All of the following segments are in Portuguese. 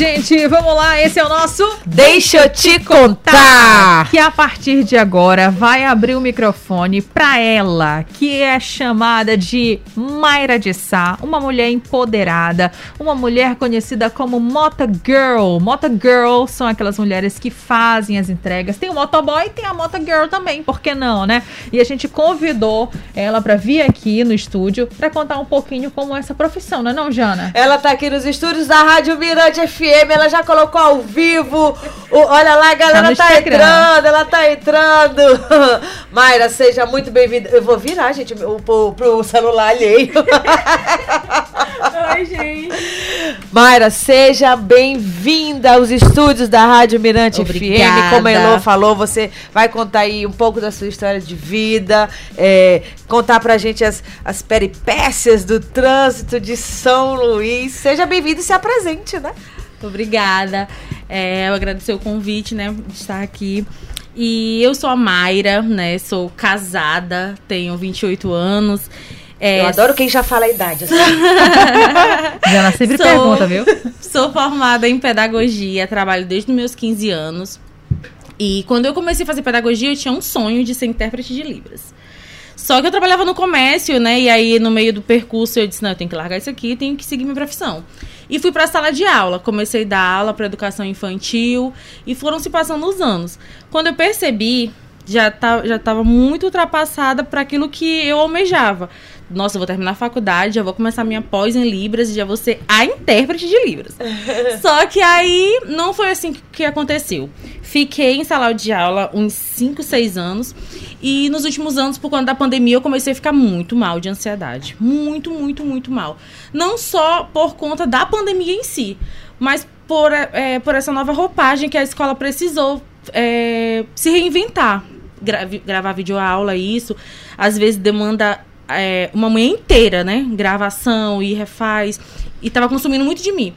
Gente, vamos lá. Esse é o nosso Deixa eu te contar. que a partir de agora vai abrir o microfone para ela, que é chamada de Mayra de Sá, uma mulher empoderada, uma mulher conhecida como Mota Girl. Mota Girl são aquelas mulheres que fazem as entregas. Tem o motoboy e tem a Mota Girl também, por que não, né? E a gente convidou ela para vir aqui no estúdio para contar um pouquinho como é essa profissão, não é não, Jana? Ela tá aqui nos estúdios da Rádio Mirante FM, ela já colocou ao vivo. O- olha lá, a galera tá, Instagram. entrando, ela tá entrando. Mayra, seja muito bem-vinda. Eu vou virar, gente, o- pro, pro celular alheio. Oi, gente. Mayra, seja bem-vinda aos estúdios da Rádio Mirante Obrigada. FM. Como a Elô falou, você vai contar aí um pouco da sua história de vida, é, contar pra gente as, as peripécias do trânsito de São Luís. Seja bem-vindo e se apresente, né? Obrigada. É, eu agradecer o convite, né, de estar aqui. E eu sou a Mayra, né? Sou casada, tenho 28 anos. É, Eu adoro quem já fala a idade. assim. Jana sempre Sou- pergunta, viu? Sou formada em pedagogia, trabalho desde os meus 15 anos. E quando eu comecei a fazer pedagogia, eu tinha um sonho de ser intérprete de Libras. Só que eu trabalhava no comércio, né? E aí, no meio do percurso, eu disse: não, eu tenho que largar isso aqui, tenho que seguir minha profissão. E fui para a sala de aula. Comecei a dar aula para educação infantil e foram se passando os anos. Quando eu percebi, já tá, já estava muito ultrapassada para aquilo que eu almejava. Nossa, eu vou terminar a faculdade, já vou começar minha pós em Libras e já vou ser a intérprete de Libras. Só que aí não foi assim que- aconteceu. Fiquei em sala de aula uns 5, 6 anos. E nos últimos anos, por conta da pandemia, eu comecei a ficar muito mal de ansiedade. Muito, muito, muito mal. Não só por conta da pandemia em si, mas por, é, por essa nova roupagem que a escola precisou é, se reinventar. Gra- gravar videoaula, isso. Às vezes demanda é, uma manhã inteira, né? Gravação e refaz. E tava consumindo muito de mim.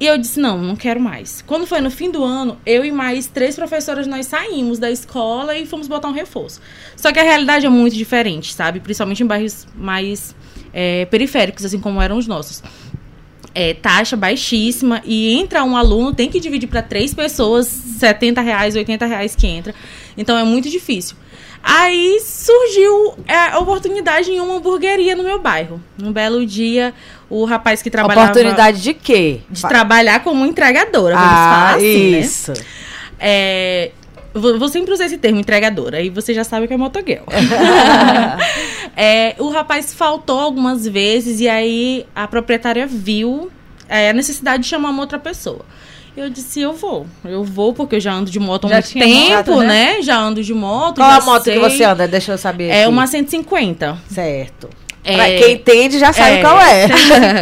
E eu disse, não, não quero mais. Quando foi no fim do ano, eu e mais três professoras, nós saímos da escola e fomos botar um reforço. Só que a realidade é muito diferente, sabe? Principalmente em bairros mais é, periféricos, assim como eram os nossos. É, taxa baixíssima e entra um aluno, tem que dividir para três pessoas, 70 reais, 80 reais que entra. Então é muito difícil. Aí surgiu é, a oportunidade em uma hamburgueria no meu bairro. Um belo dia, o rapaz que trabalhava... Oportunidade de quê? de trabalhar como entregadora, vamos Ah, falar assim, né? isso. É, vou, vou sempre usar esse termo, entregadora, aí você já sabe que é motoguel. É, o rapaz faltou algumas vezes e aí a proprietária viu é, a necessidade de chamar uma outra pessoa. Eu disse, eu vou. Eu vou, porque eu já ando de moto há Já muito tempo, moto, né? Já ando de moto. Qual a moto que sei. você anda? Deixa eu saber. É aqui. uma 150. Certo. É, Pra quem entende já sabe é. qual é.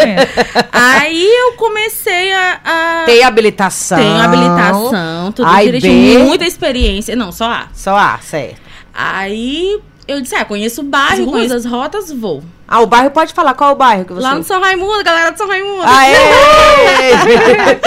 Aí eu comecei a. a... Tem habilitação. Tenho habilitação, tudo direitinho, B. muita experiência. Não, só A. Só A, certo. Aí eu disse, ah, conheço o bairro, conheço as rotas, vou. Ah, o bairro pode falar qual o bairro que você. Lá no São Raimundo, galera do São Raimundo. Aê!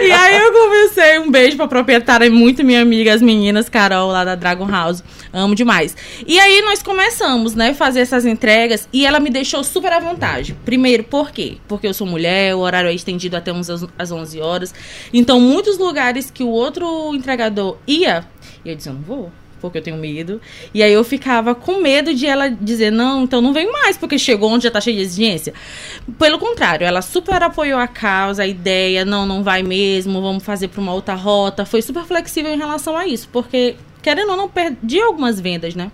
E aí eu comecei, um beijo pra proprietária, muito minha amiga, as meninas, Carol, lá da Dragon House. Amo demais. E aí nós começamos, né, fazer essas entregas e ela me deixou super à vontade. Primeiro, por quê? Porque eu sou mulher, o horário é estendido até uns às 11 horas. Então, muitos lugares que o outro entregador ia, eu disse, eu não vou. Porque eu tenho medo. E aí eu ficava com medo de ela dizer, não, então não vem mais, porque chegou onde já tá cheio de exigência. Pelo contrário, ela super apoiou a causa, a ideia, não, não vai mesmo, vamos fazer pra uma outra rota. Foi super flexível em relação a isso, porque, querendo ou não, perdi algumas vendas, né?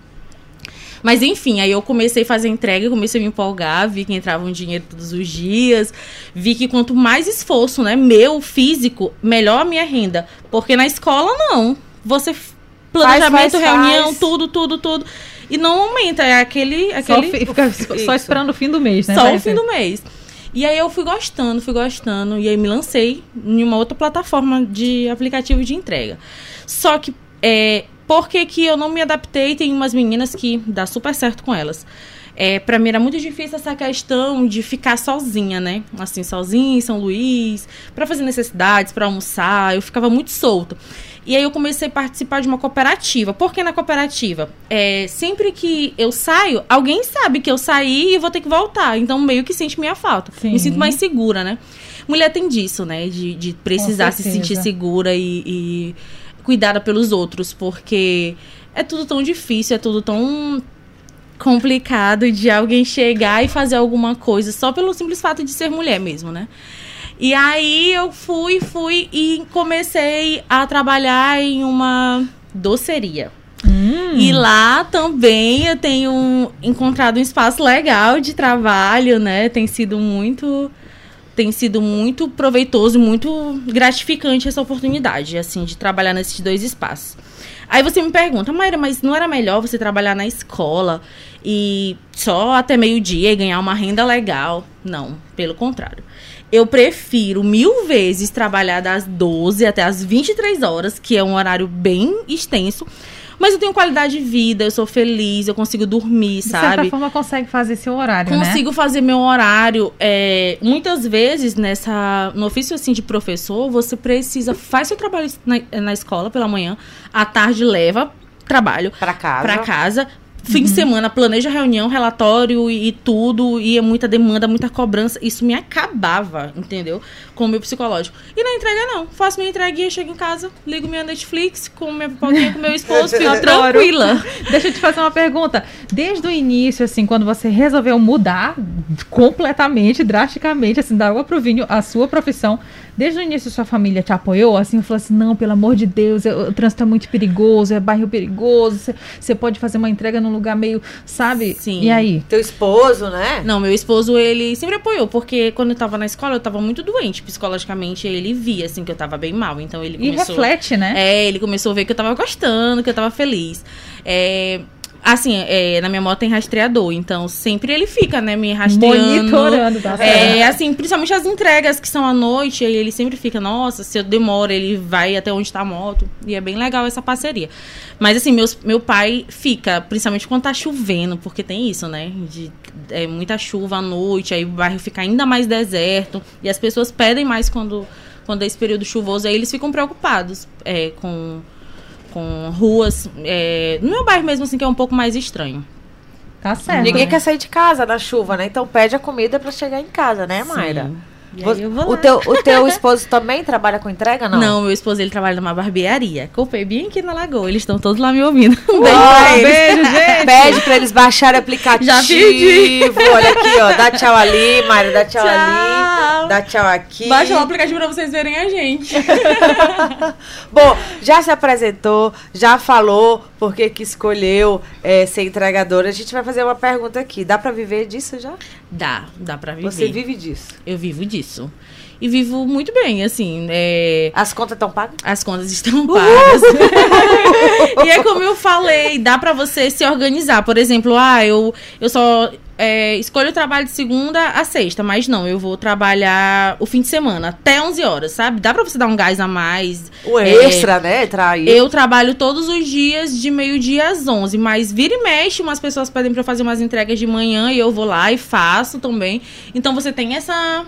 Mas enfim, aí eu comecei a fazer entrega, comecei a me empolgar, vi que entrava um dinheiro todos os dias, vi que quanto mais esforço, né, meu, físico, melhor a minha renda. Porque na escola, não. Você, planejamento, faz, reunião, faz. tudo, tudo, tudo. E não aumenta, é aquele... Só, aquele fi- fica só Isso. esperando o fim do mês, né? só o fim do mês. E aí eu fui gostando, fui gostando. E aí me lancei em uma outra plataforma de aplicativo de entrega. Só que, é, por que, que eu não me adaptei? Tem umas meninas que dá super certo com elas. é, para mim era muito difícil essa questão de ficar sozinha, né? Assim, sozinha em São Luís, para fazer necessidades, para almoçar, eu ficava muito solta. E aí eu comecei a participar de uma cooperativa. Por que na cooperativa? É, sempre que eu saio, alguém sabe que eu saí e vou ter que voltar. Então meio que sente minha falta. Sim. Me sinto mais segura, né? Mulher tem disso, né? De, de precisar se sentir segura e, e cuidada pelos outros. Porque é tudo tão difícil, é tudo tão complicado de alguém chegar e fazer alguma coisa só pelo simples fato de ser mulher mesmo, né? E aí eu fui, fui e comecei a trabalhar em uma doceria. Hum. E lá também eu tenho encontrado um espaço legal de trabalho, né? Tem sido muito tem sido muito proveitoso, muito gratificante essa oportunidade, assim, de trabalhar nesses dois espaços. Aí você me pergunta, Mayra, mas não era melhor você trabalhar na escola e só até meio-dia e ganhar uma renda legal? Não, pelo contrário. Eu prefiro mil vezes trabalhar das 12 até as 23 horas, que é um horário bem extenso. Mas eu tenho qualidade de vida, eu sou feliz, eu consigo dormir, De sabe? certa forma, consegue fazer seu horário, né? Consigo fazer meu horário. é, muitas vezes, nessa, no ofício assim, de professor, você precisa. Faz seu trabalho na, na escola pela manhã, à tarde leva trabalho Pra casa. pra casa. Fim de semana, planeja reunião, relatório e, e tudo, e é muita demanda, muita cobrança. Isso me acabava, entendeu? Com o meu psicológico. E na entrega, não. Faço minha entreguinha, chego em casa, ligo minha Netflix, com minha pipoquinha com meu esposo, fico tranquila. Deixa eu te fazer uma pergunta. Desde o início, assim, quando você resolveu mudar completamente, drasticamente, assim, da água pro vinho, a sua profissão, desde o início sua família te apoiou, assim, falou assim, não, pelo amor de Deus, eu- o trânsito é muito perigoso, é bairro perigoso, você- pode fazer uma entrega num lugar meio, sabe? Sim. E aí? Teu esposo, né? Não, meu esposo, ele sempre apoiou, porque quando eu tava na escola, eu tava muito doente psicologicamente, ele via, assim, que eu tava bem mal, então ele E começou... reflete, né? É, ele começou a ver que eu tava gostando, que eu tava feliz. É, assim, é, na minha moto tem rastreador, então sempre ele fica, né, me rastreando. Monitorando, tá. É, assim, principalmente as entregas que são à noite, aí ele sempre fica, nossa, se eu demoro, ele vai até onde tá a moto. E é bem legal essa parceria. Mas assim, meus, meu pai fica, principalmente quando tá chovendo, porque tem isso, né? De é, muita chuva à noite, aí o bairro fica ainda mais deserto. E as pessoas pedem mais quando, quando é esse período chuvoso, aí eles ficam preocupados é, com, com ruas. É, no meu bairro mesmo, assim, que é um pouco mais estranho. Tá certo. Ninguém quer sair de casa na chuva, né? Então pede a comida pra chegar em casa, né, Mayra? Sim. O teu, o teu esposo também trabalha com entrega, não? Não, meu esposo ele trabalha numa barbearia. Comprei bem aqui na Lagoa. Eles estão todos lá me ouvindo. Um beijo Ó, pra eles. Beijo, gente! Pede pra eles baixarem o aplicativo. Já pedi. Olha aqui, ó. Dá tchau ali, Mayra. Dá tchau, Tchau. ali. Dá tchau aqui. Baixa lá o aplicativo pra vocês verem a gente. Bom, já se apresentou, já falou porque que escolheu é, ser entregadora. A gente vai fazer uma pergunta aqui. Dá pra viver disso já? Dá, dá pra viver. Você vive disso. Eu vivo disso. E vivo muito bem, assim. é, As contas estão pagas? As contas estão pagas. e é como eu falei, dá pra você se organizar. Por exemplo, ah, eu, eu só é, escolho o trabalho de segunda a sexta, mas não, eu vou trabalhar o fim de semana, até 11 horas, sabe? Dá pra você dar um gás a mais. O É, extra, né? Trair. Eu trabalho todos os dias de meio-dia às 11, mas vira e mexe, umas pessoas pedem pra eu fazer umas entregas de manhã e eu vou lá e faço também. Então você tem essa.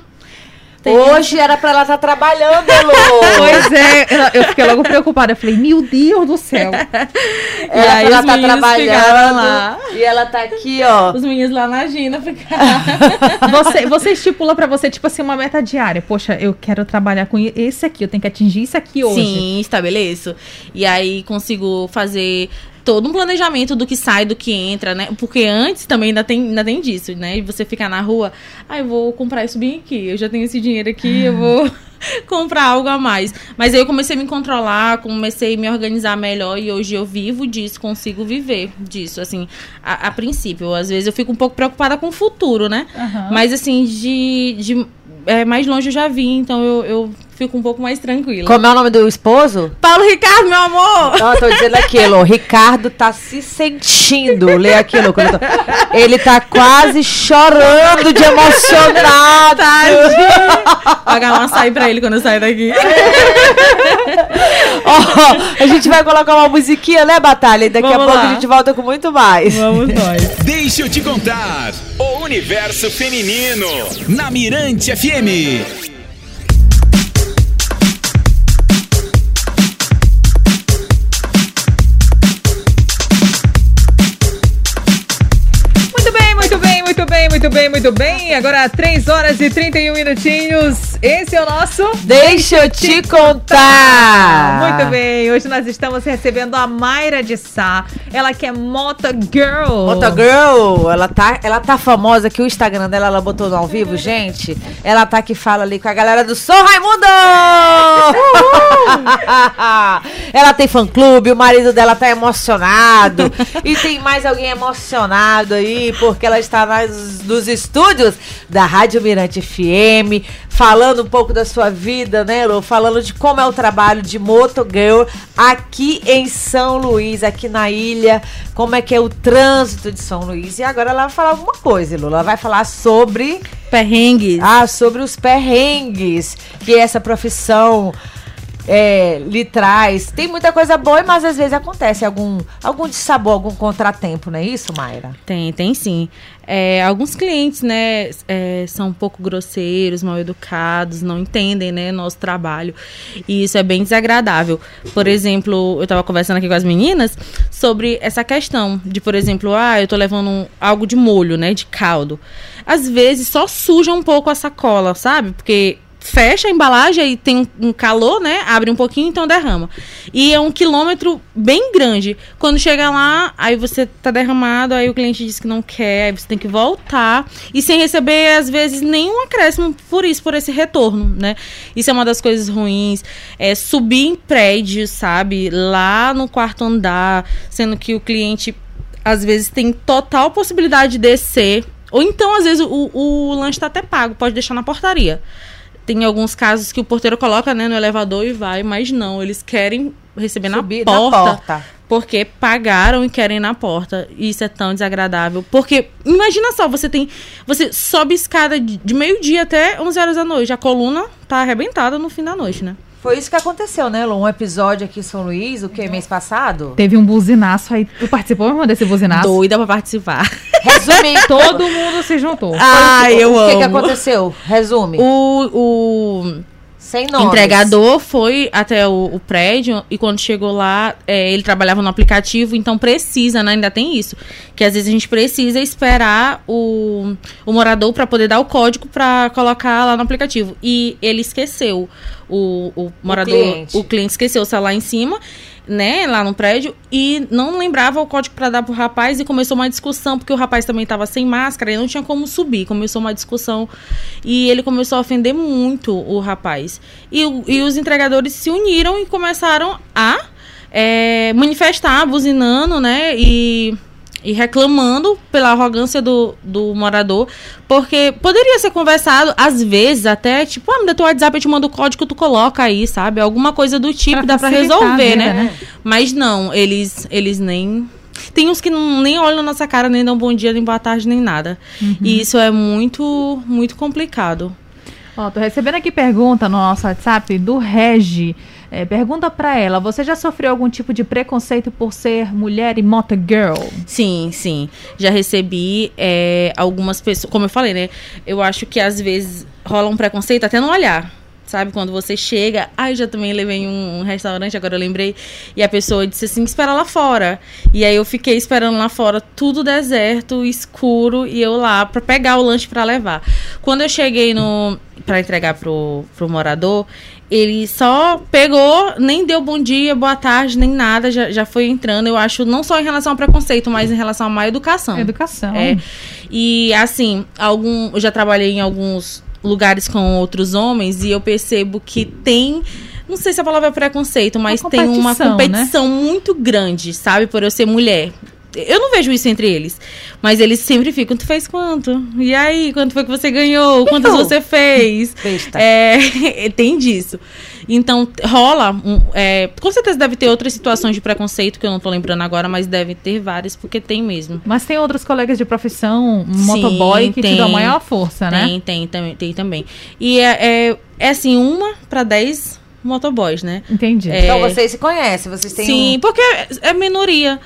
Hoje era pra ela estar trabalhando, Elô. Pois é, eu- fiquei logo preocupada. Eu falei, meu Deus do céu. E pra aí ela tá trabalhando. lá. E ela tá aqui, ó. Os meninos lá na Gina ficaram. Você, você estipula pra você, tipo assim, uma meta diária. Poxa, eu quero trabalhar com esse aqui, eu tenho que atingir isso aqui hoje. Sim, estabeleço. E aí consigo fazer todo um planejamento do que sai, do que entra, né? Porque antes também ainda tem, ainda tem disso, né? Você ficar na rua, ah, eu vou comprar isso bem aqui, eu já tenho esse dinheiro aqui, eu vou comprar algo a mais. Mas aí eu comecei a me controlar, comecei a me organizar melhor e hoje eu vivo disso, consigo viver disso, assim, a, a princípio. Às vezes eu fico um pouco preocupada com o futuro, né? Aham. Mas assim, de, de é, mais longe eu já vi, então eu, eu fico um pouco mais tranquila. Como é o nome do esposo? Paulo Ricardo, meu amor! Não, eu tô dizendo aqui, Elô. Ricardo tá se sentindo. Lê aqui, Elô. quando eu tô- Ele tá quase chorando de emocionado. Pagar um açaí pra ele quando eu sair daqui. Ó, a gente vai colocar uma musiquinha, né, Batalha? E daqui Vamos a pouco lá. a gente volta com muito mais. Vamos nós. Deixa eu te contar. O universo feminino. Na Mirante FM. Muito bem, muito bem. Agora 3 horas e 31 minutinhos. Esse é o nosso. Deixa eu te contar. Muito bem, hoje nós estamos recebendo a Mayra de Sá. Ela que é Mota Girl. Outra girl, ela tá, ela tá famosa que o Instagram dela ela botou no ao vivo, gente. Ela tá que fala ali com a galera do Sou Raimundo! ela tem fã clube, o marido dela tá emocionado. e tem mais alguém emocionado aí, porque ela está nas, nos estúdios da Rádio Mirante FM, falando um pouco da sua vida, né, Lu? Falando de como é o trabalho de Moto Girl aqui em São Luís, aqui na ilha, como é que é o trânsito de São Luís. E agora ela vai falar alguma coisa, Lu. Ela vai falar sobre, Perrengues. ah, sobre os perrengues que essa profissão é, lhe traz. Tem muita coisa boa, mas às vezes acontece algum, algum dissabor, algum contratempo, não é isso, Mayra? Tem, tem sim. É, alguns clientes, né, é, são um pouco grosseiros, mal educados, não entendem, né, nosso trabalho. E isso é bem desagradável. Por exemplo, eu estava conversando aqui com as meninas sobre essa questão de, por exemplo, ah, eu tô levando um- algo de molho, né, de caldo. Às vezes só suja um pouco a sacola, sabe? Porque fecha a embalagem e tem um, calor, né? Abre um pouquinho, então derrama. E é um quilômetro bem grande. Quando chega lá, aí você tá derramado, aí o cliente diz que não quer, aí você tem que voltar. E sem receber, às vezes, nenhum acréscimo por isso, por esse retorno, né? Isso é uma das coisas ruins. É subir em prédios, sabe? Lá no quarto andar, sendo que o cliente às vezes tem total possibilidade de descer. Ou então, às vezes, o, o lanche tá até pago, pode deixar na portaria. Tem alguns casos que o porteiro coloca né, no elevador e vai, mas não, eles querem receber na porta, na porta. porque pagaram e querem ir na porta. E isso é tão desagradável. Porque, imagina só, você tem. Você sobe escada de, de meio-dia até 11 horas da noite. A coluna tá arrebentada no fim da noite, né? Foi isso que aconteceu, né, Lu? Um episódio aqui em São Luís, o que? Mês passado? Teve um buzinaço aí. Tu participou, irmão, desse buzinaço? Doida pra participar. Resume Todo mundo se juntou. Ai, eu o que, que amo. aconteceu? Resume. O, o Sem nomes. entregador foi até o, o prédio e quando chegou lá, é, ele trabalhava no aplicativo, então precisa, né? Ainda tem isso. Que às vezes a gente precisa esperar o, o morador para poder dar o código para colocar lá no aplicativo. E ele esqueceu. O, o morador, cliente. o cliente esqueceu o celular em cima. Né, lá no prédio, e não lembrava o código para dar pro rapaz, e começou uma discussão, porque o rapaz também tava sem máscara e não tinha como subir. Começou uma discussão e ele começou a ofender muito o rapaz. E, e os entregadores se uniram e começaram a é, manifestar, buzinando, né? E, e reclamando pela arrogância do, do morador. Porque poderia ser conversado, às vezes, até, tipo, ah, me dá teu WhatsApp, eu te mando o código, tu coloca aí, sabe? Alguma coisa do tipo, Pra dá pra resolver, vida, né? né? Mas não, eles, eles nem. Tem uns que não, nem olham na nossa cara, nem dão bom dia, nem boa tarde, nem nada. E isso é muito, muito complicado. Ó, tô recebendo aqui pergunta no nosso WhatsApp do Regi. É, pergunta pra ela: você já sofreu algum tipo de preconceito por ser mulher e moto girl? Sim, sim. Já recebi é, algumas pessoas. Como eu falei, né? Eu acho que às vezes rola um preconceito até no olhar. Sabe, quando você chega. Ah, eu já também levei um, um restaurante, agora eu lembrei. E a pessoa disse assim: espera lá fora. E aí eu fiquei esperando lá fora, tudo deserto, escuro, e eu lá pra pegar o lanche pra levar. Quando eu cheguei no. pra entregar pro, pro morador, ele só pegou, nem deu bom dia, boa tarde, nem nada, já, já foi entrando. Eu acho, não só em relação ao preconceito, mas em relação a má educação. Educação. É. E assim, algum, eu já trabalhei em alguns lugares com outros homens e eu percebo que tem. Não sei se a palavra é preconceito, mas Uma tem uma competição, né? competição muito grande, sabe? Por eu ser mulher. Eu não vejo isso entre eles. Mas eles sempre ficam, tu fez quanto? E aí, quanto foi que você ganhou? Quantas Iu. você fez? É, tem disso. Então, rola. um, é, com certeza deve ter outras situações de preconceito que eu não tô lembrando agora, mas deve ter várias, porque tem mesmo. Mas tem outros colegas de profissão, Sim, motoboy, que te tem. dão maior força, né? Tem, tem, tem, tem também. E é, é, é assim, uma pra dez motoboys, né? Entendi. É. Então vocês se conhecem, vocês têm Sim, um... porque é minoria.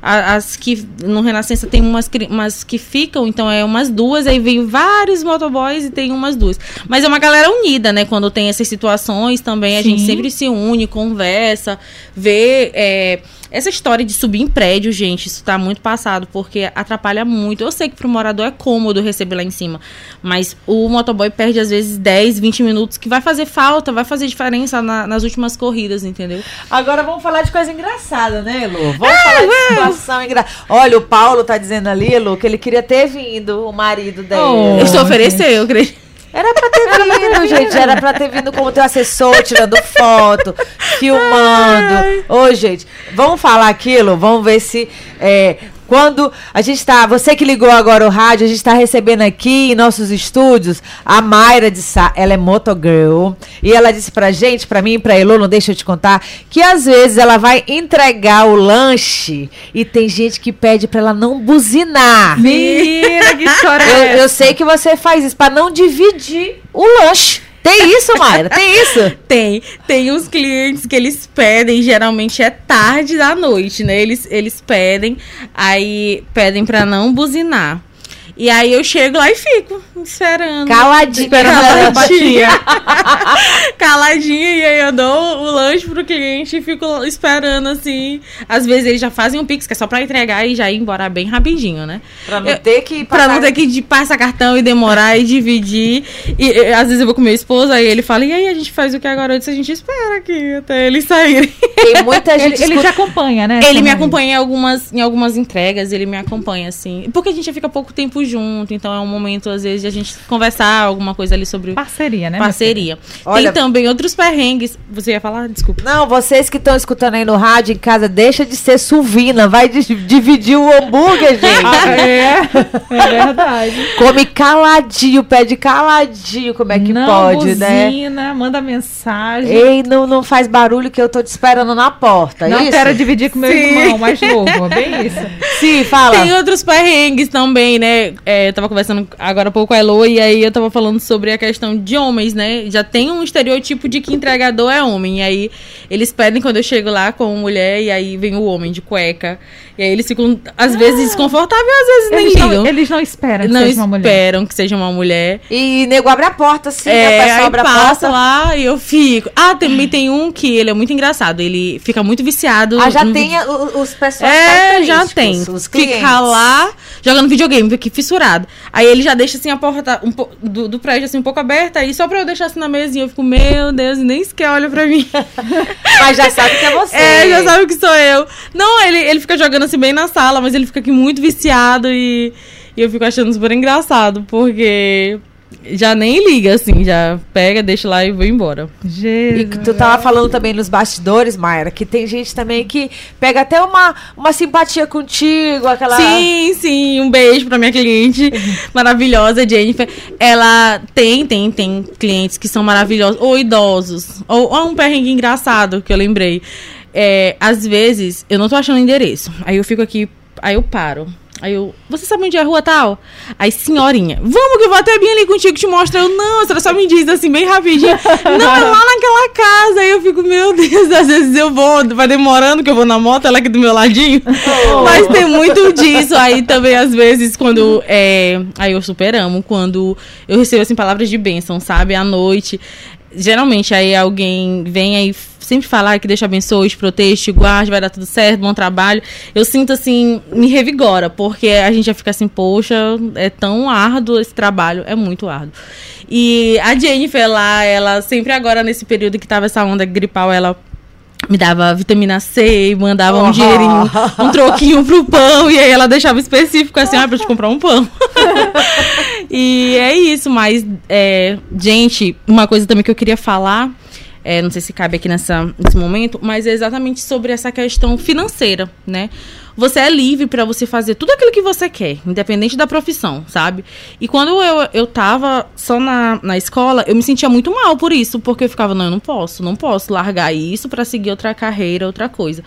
As que no Renascença tem umas, umas que ficam, então é umas duas, aí vem vários motoboys e tem umas duas. Mas é uma galera unida, né? Quando tem essas situações também, a gente sempre se une, conversa, vê. é, essa história de subir em prédio, gente, isso tá muito passado, porque atrapalha muito. Eu sei que pro morador é cômodo receber lá em cima, mas o motoboy perde às vezes 10, 20 minutos, que vai fazer falta, vai fazer diferença na- nas últimas corridas, entendeu? Agora vamos falar de coisa engraçada, né, Lu? Vamos falar de situação engraçada. Olha, o Paulo tá dizendo ali, Lu, que ele queria ter vindo, o marido dele. Oh. Eu gente. oferecer, eu creio. Era pra ter vindo, gente. Era pra ter vindo como teu assessor, tirando foto, filmando. Ô, gente, vamos falar aquilo? Vamos ver se. é, quando a gente tá. Você que ligou agora o rádio, a gente tá recebendo aqui em nossos estúdios a Mayra de Sá. Ela é motogirl. E ela disse pra gente, pra mim pra Elô, não deixa eu te contar, que às vezes ela vai entregar o lanche e tem gente que pede pra ela não buzinar. Mentira, que história Eu, é eu sei que você faz isso pra não dividir o lanche. Tem isso, Mayra? Tem isso? Tem, tem uns clientes que eles pedem, geralmente é tarde da noite, né? Eles, eles pedem, aí pedem pra não buzinar. E aí eu chego lá e fico esperando. Caladinha. Esperando a telepatia. Caladinha, e aí eu dou o lanche pro cliente e fico esperando assim. Às vezes eles já fazem um pix, que é só pra entregar e já ir embora bem rapidinho, né? Pra não Eu- ter que Pra não ter que de- passar cartão e demorar e dividir. E, e, às vezes eu vou com meu esposo, aí ele fala, e aí a gente faz o que agora? Eu disse, a gente espera aqui até eles saírem. Tem muita Ele, gente ele escuta- te acompanha, né? Ele me marido? acompanha em algumas, em algumas entregas, ele me acompanha, assim. Porque a gente já fica pouco tempo junto, então é um momento, às vezes, de a gente conversar alguma coisa ali sobre Parceria, né? parceria. Olha- Tem também outros perrengues. Você ia falar? Desculpa. Não, vocês que estão escutando aí no rádio em casa, deixa de ser suvina. Vai di- dividir o hambúrguer, gente. Ah, é, é verdade. Come caladinho, pede caladinho. Como é que não pode, né? buzina, manda mensagem. Ei, não, não faz barulho que eu tô te esperando na porta. não isso? quero dividir com meu Sim. irmão mais novo, é bem isso. Sim, fala. Tem outros perrengues também, né? É, eu tava conversando agora há pouco com a Elo e aí eu tava falando sobre a questão de homens, né? Já tem um estereotipo de que entregador é homem. E aí eles pedem quando eu chego lá com mulher e aí vem o homem de cueca. E aí eles ficam, às vezes, desconfortáveis, às vezes nem ligam. não, eles não esperam que não seja uma mulher. esperam que seja uma mulher. E nego abre a porta, sim. a É, pessoa aí abre a passa porta. lá e eu fico. Ah, também tem um que ele é muito engraçado. Ele fica muito viciado. Ah, já no tem a- os pessoas É, já tem. Os clientes. Fica lá jogando videogame, fica fissurado. Aí ele já deixa assim a porta um po- do, do prédio assim um pouco aberta, aí só pra eu deixar assim na mesinha, eu fico, meu Deus, e nem sequer olha pra mim. Mas já sabe que é você. É, já sabe que sou eu. Não, ele, ele fica jogando assim bem na sala, mas ele fica aqui muito viciado e, e eu fico achando super engraçado, porque já nem liga, assim, já pega, deixa lá e vou embora. E Jesus. que tu tava falando também nos bastidores, Mayra, que tem gente também que pega até uma, uma simpatia contigo, aquela. Sim, sim, um beijo pra minha cliente maravilhosa, Jennifer. Ela tem, tem, tem clientes que são maravilhosos, ou idosos, ou, ou um perrengue engraçado que eu lembrei. É, às vezes, eu não tô achando endereço. Aí eu fico aqui, aí eu paro. Aí eu, você sabe onde é a rua tal? Aí, senhorinha, vamos que eu vou até bem ali contigo te mostrar. Eu, não, a senhora só me diz assim, bem rapidinho. não, é lá naquela casa. Aí eu fico, meu Deus, às vezes eu vou, vai demorando que eu vou na moto, ela aqui do meu ladinho. Mas tem muito disso. Aí também, às vezes, quando. É, aí eu super amo, quando eu recebo assim, palavras de bênção, sabe? À noite. Geralmente aí alguém vem aí sempre falar que Deus te abençoe, te proteja, te guarde, vai dar tudo certo, bom trabalho. Eu sinto assim, me revigora, porque a gente já fica assim, poxa, é tão árduo esse trabalho, é muito árduo. E a Jennifer lá, ela sempre agora nesse período que tava essa onda gripal, ela me dava vitamina C e mandava um Oh. dinheirinho, um troquinho pro pão, e aí ela deixava específico assim, ah, pra te comprar um pão. e é isso, mas, é, gente, uma coisa também que eu queria falar, é, não sei se cabe aqui nessa, nesse momento, mas é exatamente sobre essa questão financeira, né? Você é livre pra você fazer tudo aquilo que você quer, independente da profissão, sabe? E quando eu, eu tava só na, na escola, eu me sentia muito mal por isso, porque eu ficava, não, eu não posso, não posso largar isso pra seguir outra carreira, outra coisa.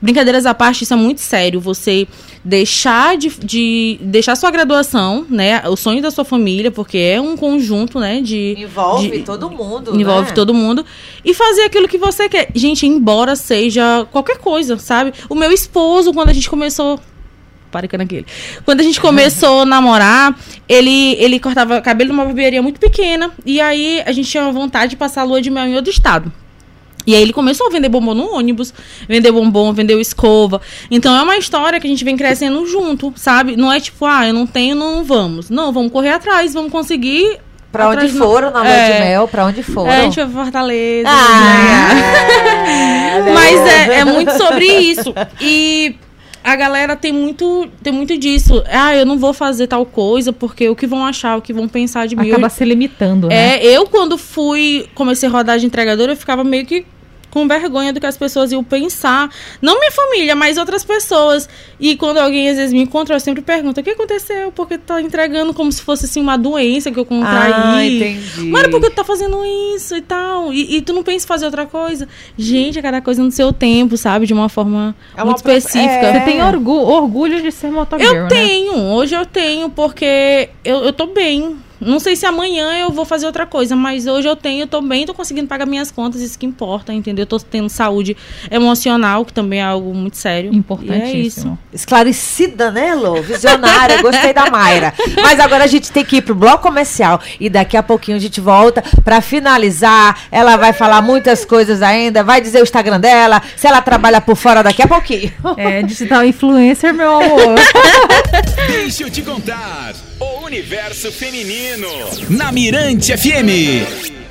Brincadeiras à parte, isso é muito sério. Você deixar de, de deixar sua graduação, né? O sonho da sua família, porque é um conjunto, né? De Envolve de- todo mundo. envolve né? todo mundo e fazer aquilo que você quer. Gente, embora seja qualquer coisa, sabe? O meu esposo, quando a gente começou. Para que naquele. Quando a gente começou a namorar, ele, ele cortava cabelo numa barbearia muito pequena. E aí a gente tinha vontade de passar a lua de mel em outro estado. E aí ele começou a vender bombom no ônibus, vender bombom, vendeu escova. Então é uma história que a gente vem crescendo junto, sabe? Não é tipo, ah, eu não tenho, não vamos. Não, vamos correr atrás, vamos conseguir. Pra onde foram na lua É. de mel, pra onde foram. É, a gente vai pra Fortaleza. Ah, Mas é, é muito sobre isso. E a galera tem muito, tem muito disso. Ah, eu não vou fazer tal coisa porque o que vão achar, o que vão pensar de mim. Acaba se limitando, né? É, eu quando fui, comecei a rodar de entregadora, eu ficava meio que com vergonha do que as pessoas iam pensar. Não minha família, mas outras pessoas. E quando alguém às vezes me encontra, eu sempre pergunto: o que aconteceu? Porque tu tá entregando como se fosse assim uma doença que eu contraí. Ah, entendi. Mano, por que tu tá fazendo isso e tal? E, e tu não pensa em fazer outra coisa? Gente, é cada coisa no seu tempo, sabe? De uma forma É uma muito específica. é. Você tem orgu- orgulho de ser motogirl, Eu né? tenho, hoje eu tenho, porque eu, eu tô bem. Não sei se amanhã eu vou fazer outra coisa, mas hoje eu tenho, eu tô bem, tô conseguindo pagar minhas contas, isso que importa, entendeu? Eu tô tendo saúde emocional, que também é algo muito sério. E é isso. Importantíssimo. Esclarecida, né, Lô? Visionária, gostei da Mayra. Mas agora a gente tem que ir pro bloco comercial e daqui a pouquinho a gente volta pra finalizar. Ela vai falar muitas coisas ainda, vai dizer o Instagram dela, se ela trabalha por fora daqui a pouquinho. É, digital influencer, meu amor. Deixa eu te contar. O universo feminino. Na Mirante FM.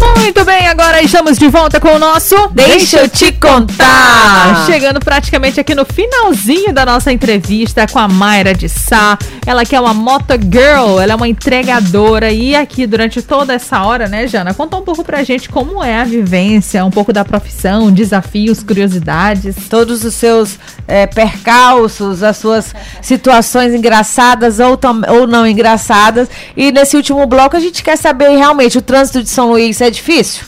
Muito bem, agora estamos de volta com o nosso Deixa eu te contar. Chegando praticamente aqui no finalzinho da nossa entrevista com a Mayra de Sá. Ela que é uma moto girl, ela é uma entregadora e aqui durante toda essa hora, né, Jana, conta um pouco pra gente como é a vivência, um pouco da profissão, desafios, curiosidades. Todos os seus é, percalços, as suas situações engraçadas ou, ou não engraçadas. E nesse último bloco a gente quer saber realmente o trânsito de São Luís é difícil?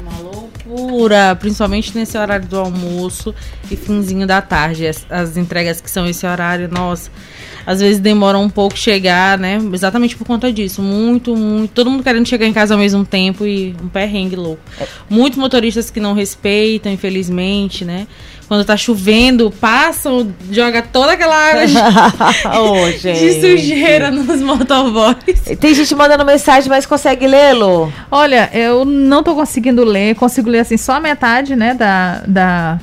Uma loucura, principalmente nesse horário do almoço e finzinho da tarde. As, as entregas que são esse horário, nossa, às vezes demoram um pouco chegar, né? Exatamente por conta disso. Muito, muito. Todo mundo querendo chegar em casa ao mesmo tempo e um perrengue louco. Muitos motoristas que não respeitam, infelizmente, né? Quando tá chovendo, passam, joga toda aquela água de, Ô, de gente. sujeira nos motoboys. Tem gente mandando mensagem, mas consegue lê-lo? Olha, eu não tô conseguindo ler, consigo ler assim só a metade, né, da, da,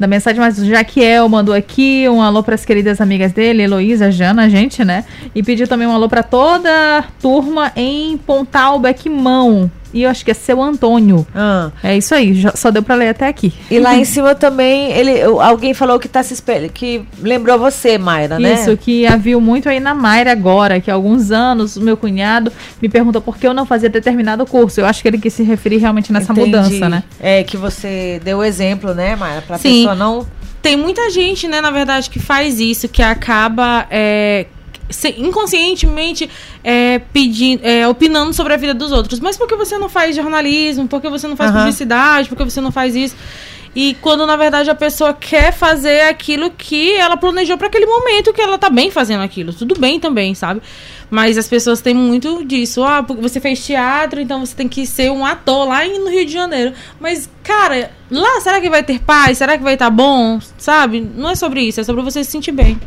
da mensagem, mas o Jaquiel mandou aqui um alô para as queridas amigas dele, Heloísa, Jana, a gente, né? E pediu também um alô para toda a turma em Pontal Bequimão. E eu acho que é seu Antônio. Ah. É isso aí, já- só deu para ler até aqui. E lá em cima também, ele, alguém falou que tá se que lembrou você, Mayra, né? Isso, que a viu muito aí na Mayra agora, que há alguns anos o meu cunhado me perguntou por que eu não fazia determinado curso. Eu acho que ele quis se referir realmente nessa Entendi. mudança, né? É, que você deu o exemplo, né, Mayra? Pra Sim. pessoa não... Tem muita gente, né, na verdade, que faz isso, que acaba é, inconscientemente é, pedindo, é, opinando sobre a vida dos outros. Mas por que você não faz jornalismo? Por que você não faz Aham. publicidade? Por que você não faz isso? E quando, na verdade, a pessoa quer fazer aquilo que ela planejou para aquele momento, que ela tá bem fazendo aquilo. Tudo bem também, sabe? Mas as pessoas têm muito disso. Ah, porque você fez teatro, então você tem que ser um ator lá no Rio de Janeiro. Mas, cara, lá será que vai ter paz? Será que vai estar bom? Sabe? Não é sobre isso, é sobre você se sentir bem.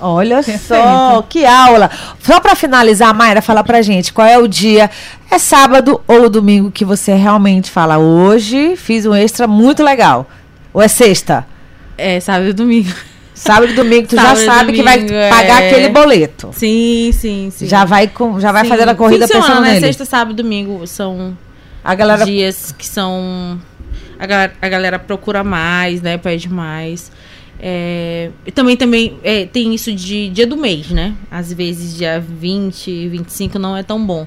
Olha Perfeito. só, que aula. Só pra finalizar, Mayra, fala pra gente qual é o dia, é sábado ou domingo que você realmente fala, hoje fiz um extra muito legal. Ou é sexta? É, sábado e domingo. Sábado e domingo, tu Sábado já sabe que vai domingo, pagar é. aquele boleto. Sim, sim, sim. Já vai, com, já vai Sim. fazendo a corrida semana, pensando né? nele. Sexta, sábado e domingo são A galera dias que são. A galera, a galera procura mais, né? Pede mais. É, também também é, tem isso de dia do mês, né? Às vezes dia 20, 25 não é tão bom.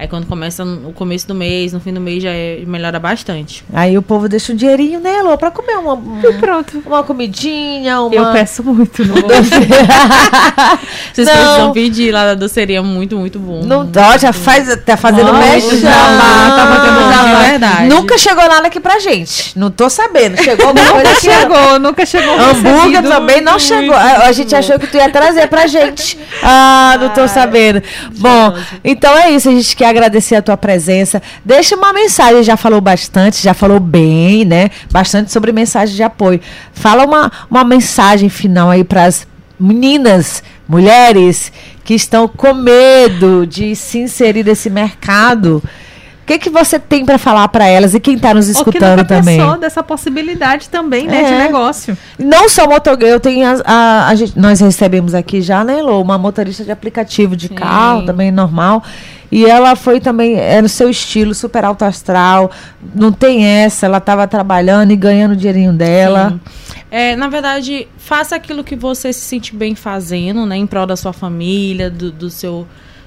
Aí quando começa no começo do mês, no fim do mês já é- melhora bastante. Aí o povo deixa um dinheirinho, né, Lô? Pra comer uma, um- Pronto. uma comidinha, uma... Eu peço muito, não. Vocês Não. precisam pedir lá da doceria muito, muito bom. Não, ó, já faz, tá fazendo mexe. já, tá fazendo Não, jabá. é verdade. Nunca chegou nada aqui pra gente. Não tô sabendo. Chegou alguma coisa Nunca aqui? chegou, nunca chegou. Hambúrguer também não chegou. A, a gente achou que tu ia trazer pra gente. Ah, não tô sabendo. Bom, então é isso. A gente quer agradecer a tua presença. Deixa uma mensagem. Já falou bastante, já falou bem, né? Bastante sobre mensagem de apoio. Fala uma, uma mensagem final aí pras meninas, mulheres que estão com medo de se inserir nesse mercado. O que, que você tem pra falar pra elas e quem tá nos Ou que escutando também? pensou dessa possibilidade também, né, de É. negócio. Não só motogueiro, tem as- a, a gente, nós recebemos aqui já, né, Lô, uma motorista de aplicativo de Sim. carro, também normal. E ela foi também, é no seu estilo, super alto astral. Não tem essa, ela estava trabalhando e ganhando o dinheirinho dela. É, na verdade, faça aquilo que você se sente bem fazendo, né? Em prol da sua família, do, do seu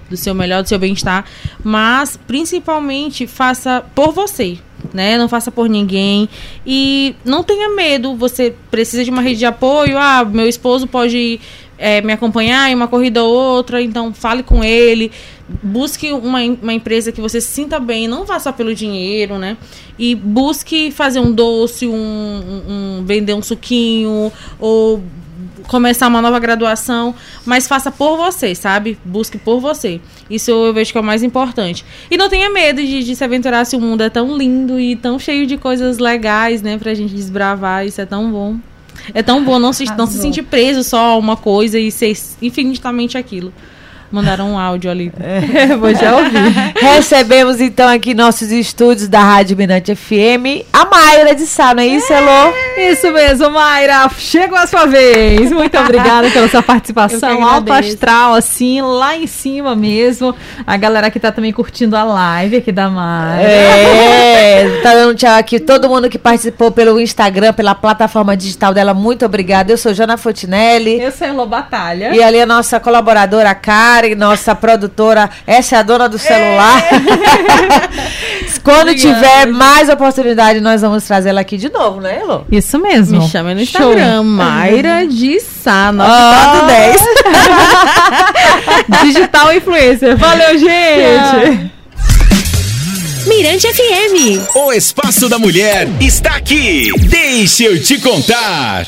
do seu melhor, do seu bem-estar, mas principalmente faça por você, né? Não faça por ninguém e não tenha medo. Você precisa de uma rede de apoio. Ah, meu esposo pode é, me acompanhar em uma corrida ou outra, então fale com ele. Busque uma, uma empresa que você se sinta bem, não vá só pelo dinheiro, né? E busque fazer um doce, um, um- um- vender um suquinho ou começar uma nova graduação, mas faça por você, sabe? Busque por você. Isso eu vejo que é o mais importante. E não tenha medo de, de se aventurar se o mundo é tão lindo e tão cheio de coisas legais, né, pra gente desbravar. Isso é tão bom. É tão bom não se, não se sentir preso só a uma coisa e ser infinitamente aquilo. Mandaram um áudio ali. Vou já ouvir. Recebemos então aqui nossos estúdios da Rádio Minante FM a Mayra de Sá, não é isso, Elô? Isso mesmo, Mayra. Chegou a sua vez. Muito obrigada pela sua participação. Alto astral, assim, lá em cima mesmo. A galera que tá também curtindo a live aqui da Mayra. É, tá dando tchau aqui. Todo mundo que participou pelo Instagram, pela plataforma digital dela, muito obrigada. Eu sou Jana Fontinelli. Eu sou Elô Batalha. E ali a nossa colaboradora Karen, nossa produtora, essa é a dona do celular. Quando Obrigada. tiver mais oportunidade, nós vamos trazê-la aqui de novo, né, Elô? Isso mesmo. Me chama no Show. Instagram, Mayra de Sá, Ah. 910. Digital influencer. Valeu, gente. Mirante FM. O Espaço da Mulher está aqui. Deixa eu te contar.